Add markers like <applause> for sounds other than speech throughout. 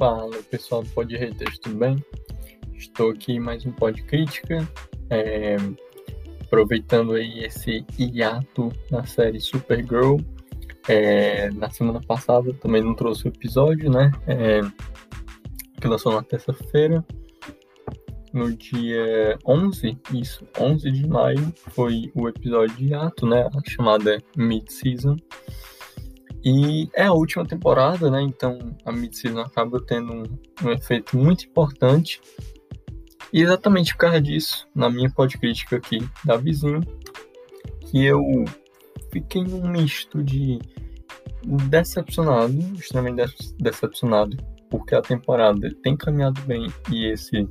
Fala pessoal do Pod Haters, tudo bem? Estou aqui mais um Pod Crítica, é, aproveitando aí esse hiato na série Supergirl. É, na semana passada também não trouxe o episódio, né? É, que lançou na terça-feira. No dia 11, isso, 11 de maio, foi o episódio de hiato, né? A chamada Mid-Season. E é a última temporada, né? Então a mid-season acaba tendo um, um, efeito muito importante. E exatamente por causa disso, na minha podcrítica aqui da vizinho, que eu fiquei num misto de decepcionado, extremamente decepcionado, porque a temporada tem caminhado bem e esse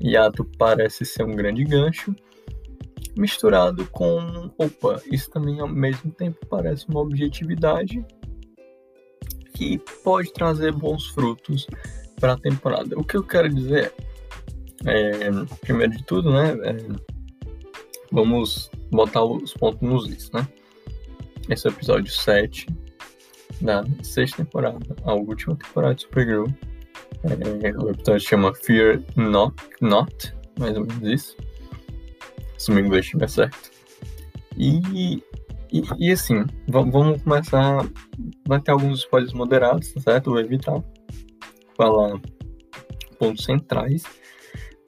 hiato parece ser um grande gancho misturado com, opa, isso também ao mesmo tempo parece uma objetividade que pode trazer bons frutos para a temporada. O que eu quero dizer é, primeiro de tudo, né, é, vamos botar os pontos nos is, né? Esse é o episódio 7 da sexta temporada, a última temporada de Supergirl. É, o episódio chama Fear Not, Not, mais ou menos isso se meu inglês estiver certo. E, e, e assim, vamos começar. Vai ter alguns spoilers moderados, tá certo? Vou evitar falar pontos centrais,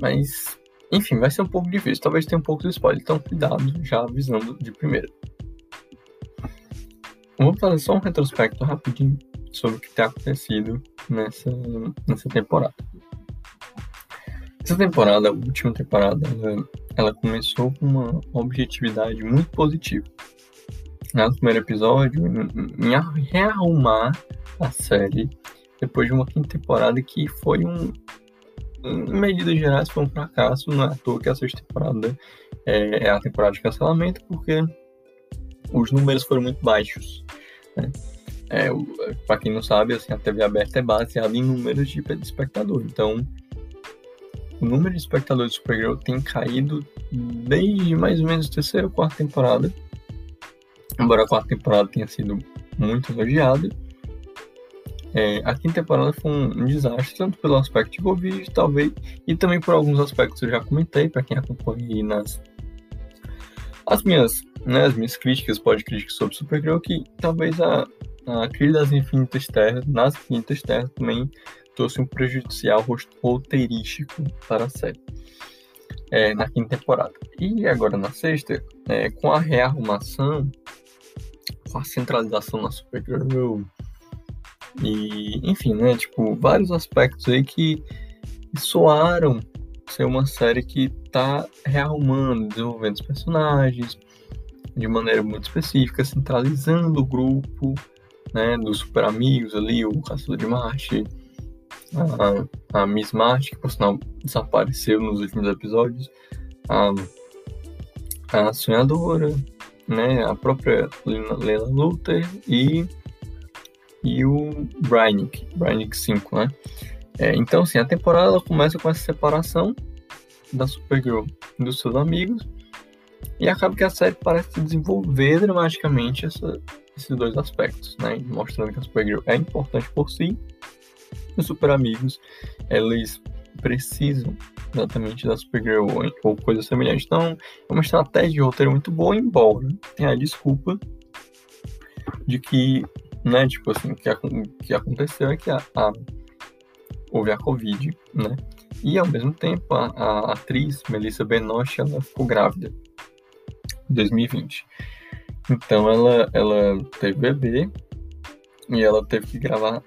mas enfim, vai ser um pouco difícil. Talvez tenha um pouco de spoiler, então cuidado, já avisando de primeira. Vamos fazer só um retrospecto rapidinho sobre o que tem acontecido nessa, nessa temporada. Essa temporada, a última temporada, ela começou com uma objetividade muito positiva. No primeiro episódio, em rearrumar a série depois de uma quinta temporada que foi um, em medidas gerais, foi um fracasso. Não é à toa que a sexta temporada é, é a temporada de cancelamento, porque os números foram muito baixos. Né? É, para quem não sabe, assim, a TV aberta é baseada em números de espectador. Então, o número de espectadores de Supergirl tem caído desde mais ou menos terceira ou quarta temporada. Embora a quarta temporada tenha sido muito elogiada. É, a quinta temporada foi um, desastre, tanto pelo aspecto de Covid, talvez, e também por alguns aspectos que eu já comentei, para quem acompanha nas as minhas, né, as minhas críticas, pode críticas sobre Supergirl, que talvez a, a crise das infinitas terras, nas infinitas terras também trouxe um prejudicial roteirístico para a série é, na quinta temporada. E agora na sexta, é, com a rearrumação, com a centralização na Supergirl, e enfim, né, tipo, vários aspectos aí que soaram ser uma série que tá rearrumando, desenvolvendo os personagens de maneira muito específica, centralizando o grupo, né, dos super amigos ali, o Caçador de Marte, a, a Miss March, que por sinal desapareceu nos últimos episódios, a, a Sonhadora, né, a própria Leila Luther e, e o Brainick, Brainick 5, né? É, então, assim, a temporada começa com essa separação da Supergirl dos seus amigos e acaba que a série parece desenvolver dramaticamente essa, esses dois aspectos, né? Mostrando que a Supergirl é importante por si os super amigos, eles precisam exatamente da Supergirl ou, ou coisa semelhante. Então, é uma estratégia de roteiro muito boa, embora tenha a desculpa de que, né, tipo assim, que, que aconteceu é que a, a, houve a Covid, né, e ao mesmo tempo a, a atriz Melissa Benoist, ela ficou grávida em 2020. Então ela, ela teve bebê e ela teve que gravar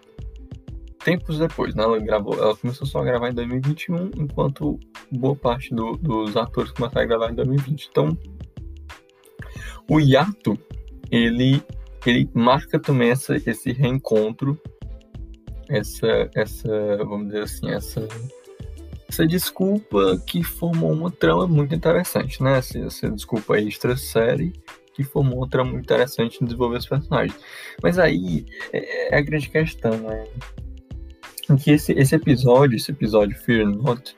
tempos depois, né? Ela, gravou, ela começou só a gravar em 2021, enquanto boa parte do, dos atores começaram a gravar em 2020. Então, o hiato, ele, ele marca também essa, esse reencontro, essa, essa, vamos dizer assim, essa, essa desculpa que formou uma trama muito interessante, né? Essa, essa desculpa extra série que formou uma trama muito interessante em desenvolver os personagens. Mas aí é, é a grande questão, né? Que esse, esse episódio, esse episódio Fear Not,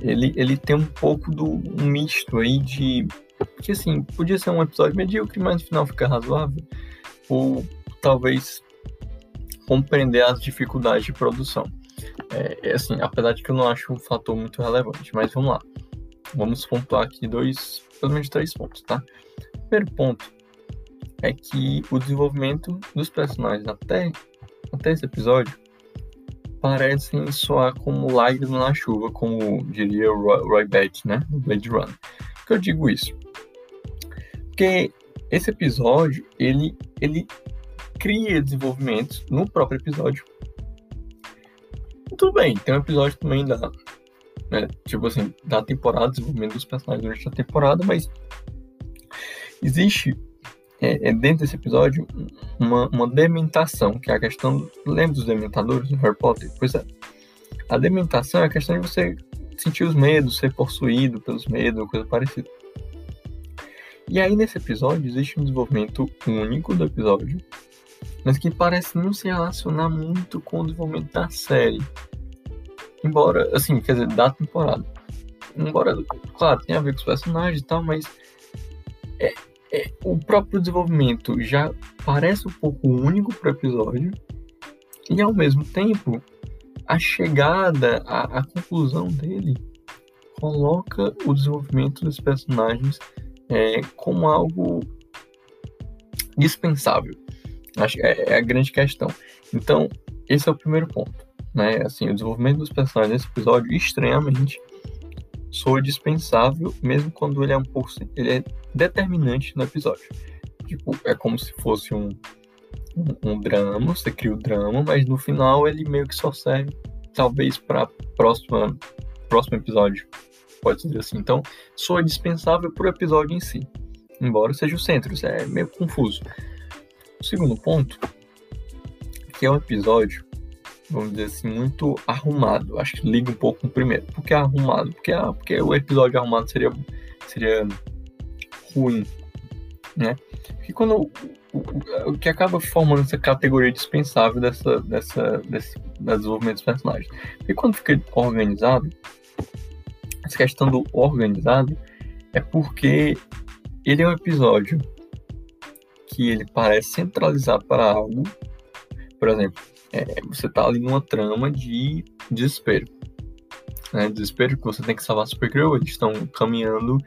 ele, ele tem um pouco do um misto aí de que assim, podia ser um episódio medíocre, mas no final fica razoável, ou talvez compreender as dificuldades de produção. É, é, assim, apesar de que eu não acho um fator muito relevante, mas vamos lá. Vamos pontuar aqui dois, pelo menos três pontos, tá? Primeiro ponto é que o desenvolvimento dos personagens até, até esse episódio parecem soar como lágrimas na chuva, como diria Roy, Roy Batty, né? No Blade Runner. Por que eu digo isso? Porque esse episódio, ele, ele cria desenvolvimentos no próprio episódio. Tudo bem, tem um episódio também da, né, tipo assim, da temporada, desenvolvimento dos personagens durante a temporada, mas existe é, é dentro desse episódio uma, uma dementação, que é a questão. Lembra dos dementadores do Harry Potter? Pois é. A dementação é a questão de você sentir os medos, ser possuído pelos medos, coisa parecida. E aí, nesse episódio, existe um desenvolvimento único do episódio, mas que parece não se relacionar muito com o desenvolvimento da série. Embora, assim, quer dizer, da temporada. Embora, claro, tenha a ver com os personagens e tal, mas é, é, o próprio desenvolvimento já parece um pouco único pro episódio. E ao mesmo tempo, a chegada, a, a conclusão dele coloca o desenvolvimento dos personagens é, como algo dispensável. Acho que é, é a grande questão. Então, esse é o primeiro ponto né? Assim, o desenvolvimento dos personagens nesse episódio estranhamente soa dispensável, mesmo quando ele é um pouco ele é determinante no episódio. Tipo, é como se fosse um, um, um drama, você cria o drama, mas no final ele meio que só serve talvez para próxima próximo episódio, pode dizer assim. Então, soa dispensável pro episódio em si, embora seja o centro, é meio confuso. O segundo ponto, que é um episódio vamos dizer assim, muito arrumado. Acho que liga um pouco com o primeiro. Por que arrumado? Porque, ah, porque o episódio arrumado seria, seria ruim, né? Porque quando o, que acaba formando essa categoria dispensável dessa, dessa, desse desenvolvimento dos personagens. E quando fica organizado, essa questão do organizado é porque ele é um episódio que ele parece centralizar para algo. Por exemplo, é, você tá ali numa trama de desespero. Né? Desespero que você tem que salvar a Supergirl, eles estão caminhando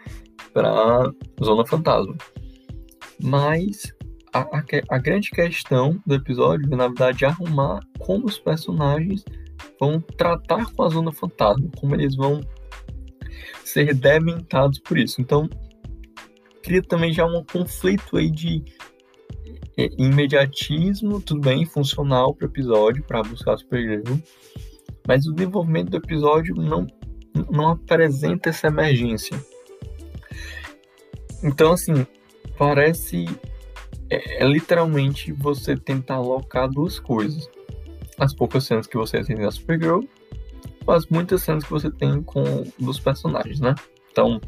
para Zona Fantasma. Mas a, a, a, grande questão do episódio é, na verdade, arrumar como os personagens vão tratar com a Zona Fantasma, como eles vão ser dementados por isso. Então, cria também já um conflito aí de imediatismo, tudo bem, funcional para o episódio, para buscar Supergirl, mas o desenvolvimento do episódio não, não apresenta essa emergência. Então, assim, parece é, é, literalmente você tentar alocar duas coisas. As poucas cenas que você tem da Supergirl, as muitas cenas que você tem com dos personagens, né? Então,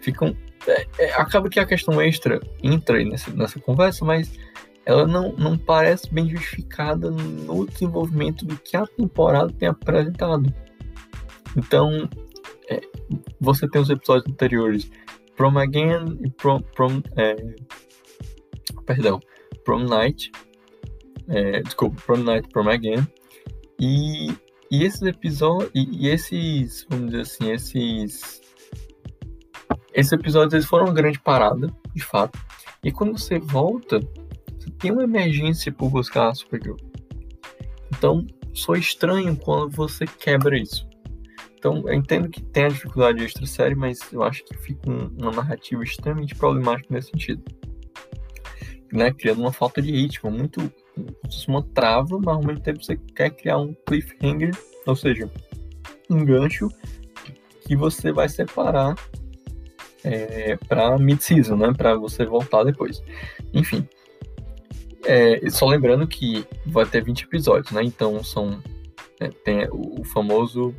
ficam é, é, acaba que a questão extra entra nessa, nessa conversa, mas ela não, não parece bem justificada no desenvolvimento do que a temporada tem apresentado. Então, é, você tem os episódios anteriores, Prom Again e Prom. prom é, perdão, Prom Night. É, desculpa, Prom Night, Prom Again. E, e esses episódios. E, e esses, vamos dizer assim, esses esses episódios eles foram uma grande parada, de fato. E quando você volta, você tem uma emergência por buscar a Supergirl. Então, sou estranho quando você quebra isso. Então, eu entendo que tem a dificuldade extra série, mas eu acho que fica uma narrativa extremamente problemática nesse sentido. Né? Criando uma falta de ritmo, muito uma trava, mas ao mesmo tempo você quer criar um cliffhanger, ou seja, um gancho que você vai separar é, para mid-season, né? Para você voltar depois. Enfim. É, só lembrando que vai ter 20 episódios, né? Então são. É, tem o, famoso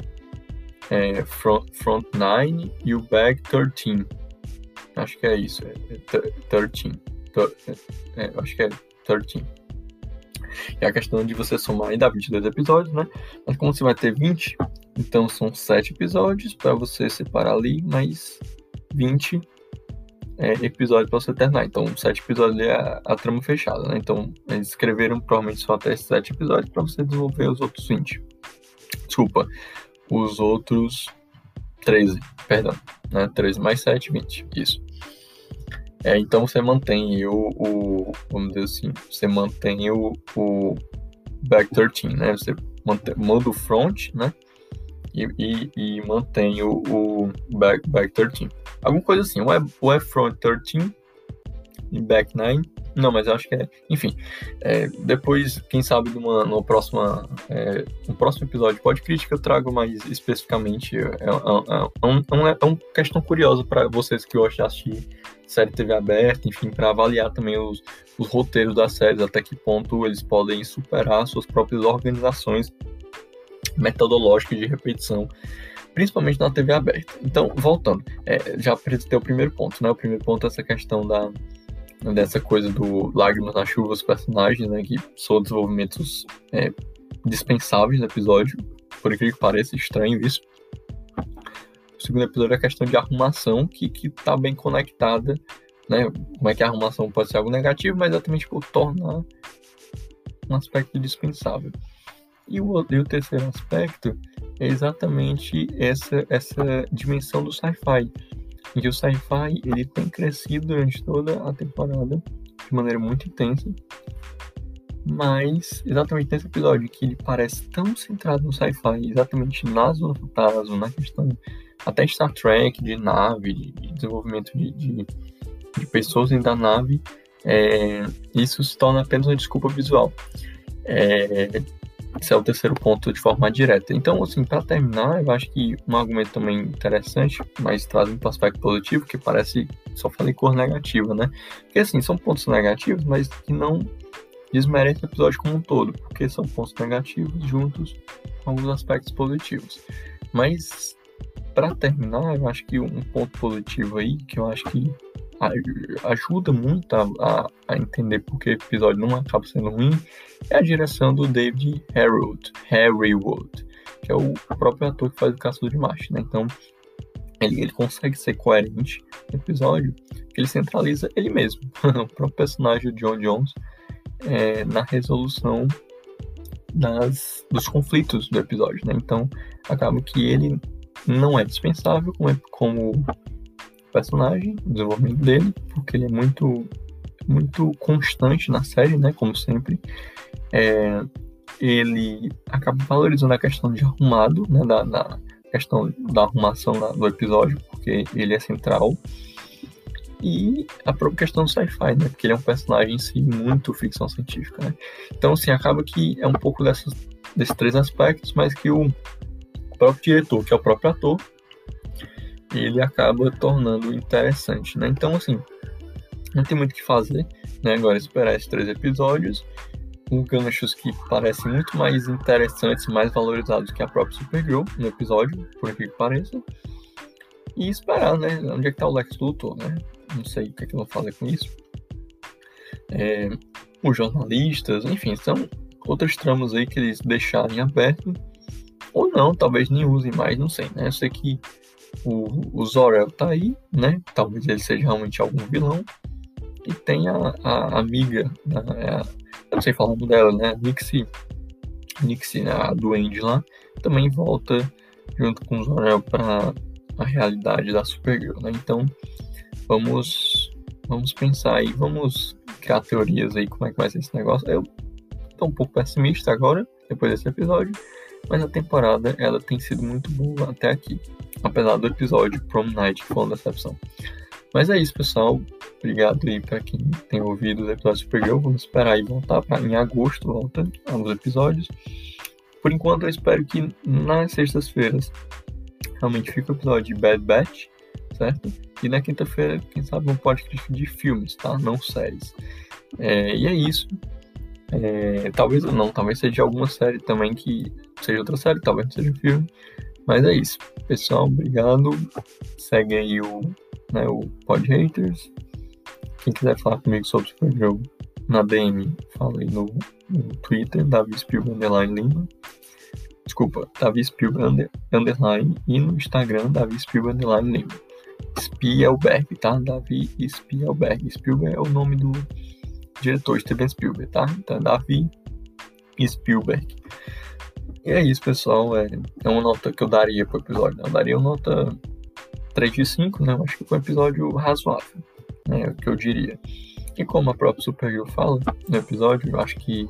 é, front, front 9 e o Back 13. Acho que é isso. É, 13. É, é, acho que é 13. É a questão de você somar dar 22 episódios, né? Mas como você vai ter 20, então são 7 episódios para você separar ali, mas 20 é, episódios para você terminar. Então, sete episódios é a, a, trama fechada, né? Então, eles escreveram provavelmente só até sete episódios para você desenvolver os outros 20. desculpa, os outros 13, perdão, né? 13 mais 7, 20, isso. É, então você mantém o, o, vamos dizer assim, você mantém o, o back 13, né? Você mantém, muda o front, né? E, e, e mantém o, o, back, back 13. Alguma coisa assim, é, ou é front 13 e back 9, não, mas acho que é. Enfim, é, depois, quem sabe, numa, numa próxima, é, no próximo episódio pode crítica, eu trago mais especificamente. É, é, é, é, um, é uma questão curiosa para vocês que gostam de assistir série TV aberta, enfim, para avaliar também os, os roteiros das séries, até que ponto eles podem superar suas próprias organizações metodológicas de repetição principalmente na TV aberta. Então, voltando, é, já apresentei o primeiro ponto, né? O primeiro ponto é essa questão da, dessa coisa do Lágrimas na Chuva, os personagens, né, que são desenvolvimentos é, dispensáveis no episódio, por incrível que pareça, estranho isso. O segundo episódio é a questão de arrumação, que, que tá bem conectada, né, como é que a arrumação pode ser algo negativo, mas exatamente por tornar um aspecto dispensável. E o, e o terceiro aspecto é exatamente essa, essa dimensão do sci-fi, que o sci-fi ele tem crescido durante toda a temporada de maneira muito intensa, mas exatamente nesse episódio que ele parece tão centrado no sci-fi, exatamente na zona fantasma, na questão até Star Trek, de nave, de, de desenvolvimento de, de, de, pessoas dentro da nave, é, isso se torna apenas uma desculpa visual. É, esse é o terceiro ponto de forma direta. Então, assim, para terminar, eu acho que um argumento também interessante, mas trazendo um aspecto positivo, que parece, só falei cor negativa, né? Porque, assim, são pontos negativos, mas que não desmerecem o episódio como um todo, porque são pontos negativos juntos com alguns aspectos positivos. Mas, para terminar, eu acho que um ponto positivo aí, que eu acho que ajuda muito a, a, entender porque o episódio não acaba sendo ruim é a direção do David Harold, Harrywood, que é o próprio ator que faz o Caçador de Marte, né? Então, ele, ele consegue ser coerente no episódio, ele centraliza ele mesmo, <laughs> o próprio personagem John Jones, é, na resolução das, dos conflitos do episódio, né? Então, acaba que ele não é dispensável como, como personagem, o desenvolvimento dele, porque ele é muito, muito constante na série, né? Como sempre. É, ele acaba valorizando a questão de arrumado, né? Da, da questão da arrumação do episódio, porque ele é central. E a própria questão do sci-fi, né? Porque ele é um personagem em si muito ficção científica, né? Então, assim, acaba que é um pouco dessas, desses três aspectos, mas que o próprio diretor, que é o próprio ator, ele acaba tornando interessante, né? Então, assim, não tem muito o que fazer, né? Agora esperar esses três episódios, com ganchos que parecem muito mais interessantes, mais valorizados que a própria Supergirl no episódio, por aqui que pareça, e esperar, né? Onde é que tá o Lex Luthor, né? Não sei o que é que eu vou fazer com isso. É, os jornalistas, enfim, são outras tramas aí que eles deixarem aberto, ou não, talvez nem usem mais, não sei, né? Eu sei que o, o Zor-El tá aí, né? Talvez ele seja realmente algum vilão. E tem a, a amiga, né? É eu não sei falar o nome dela, né? Nixie, Nixie, né? a duende lá, também volta junto com o Zor-El para a realidade da Supergirl, né? Então, vamos vamos pensar aí, vamos criar teorias aí como é que vai ser esse negócio. Eu tô um pouco pessimista agora, depois desse episódio, mas a temporada ela tem sido muito boa até aqui apesar do episódio Prom Night, que foi uma decepção. Mas é isso, pessoal. Obrigado aí para quem tem ouvido os episódios Supergirl. Vamos esperar e voltar para em agosto, volta alguns episódios. Por enquanto, eu espero que nas sextas-feiras realmente fique o episódio de Bad Batch, certo? E na quinta-feira, quem sabe, um podcast de filmes, tá? Não séries. É, e é isso. É, talvez não, talvez seja alguma série também que seja outra série, talvez seja um filme. Mas é isso. Pessoal, obrigado. Segue aí o, né, o Pod Haters. Quem quiser falar comigo sobre Supergirl na DM, fala aí no, no Twitter, Davi Spielberg Underline Lima. Desculpa, Davi Spielberg Underline e no Instagram, Davi Spielberg Underline Lima. Spielberg, tá? Davi Spielberg. Spielberg é o nome do diretor Steven Spielberg, tá? Então, Davi Spielberg. E é isso, pessoal. É, é uma nota que eu daria pro episódio. Né? Eu daria uma nota 3 de 5, né? Eu acho que foi um episódio razoável, né? É o que eu diria. E como a própria Supergirl fala no episódio, eu acho que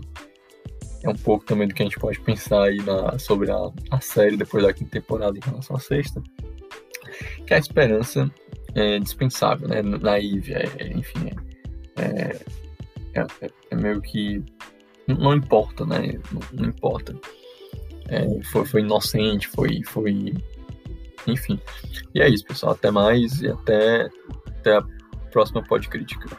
é um pouco também do que a gente pode pensar aí na, sobre a, a série depois da quinta temporada em relação à sexta, que a esperança é dispensável, né? Naive, é, enfim, é, é, é, meio que não importa, né? Não, não importa. É, foi, foi inocente, foi, foi. Enfim. E é isso, pessoal. Até mais e até, até a próxima Pod Crítica.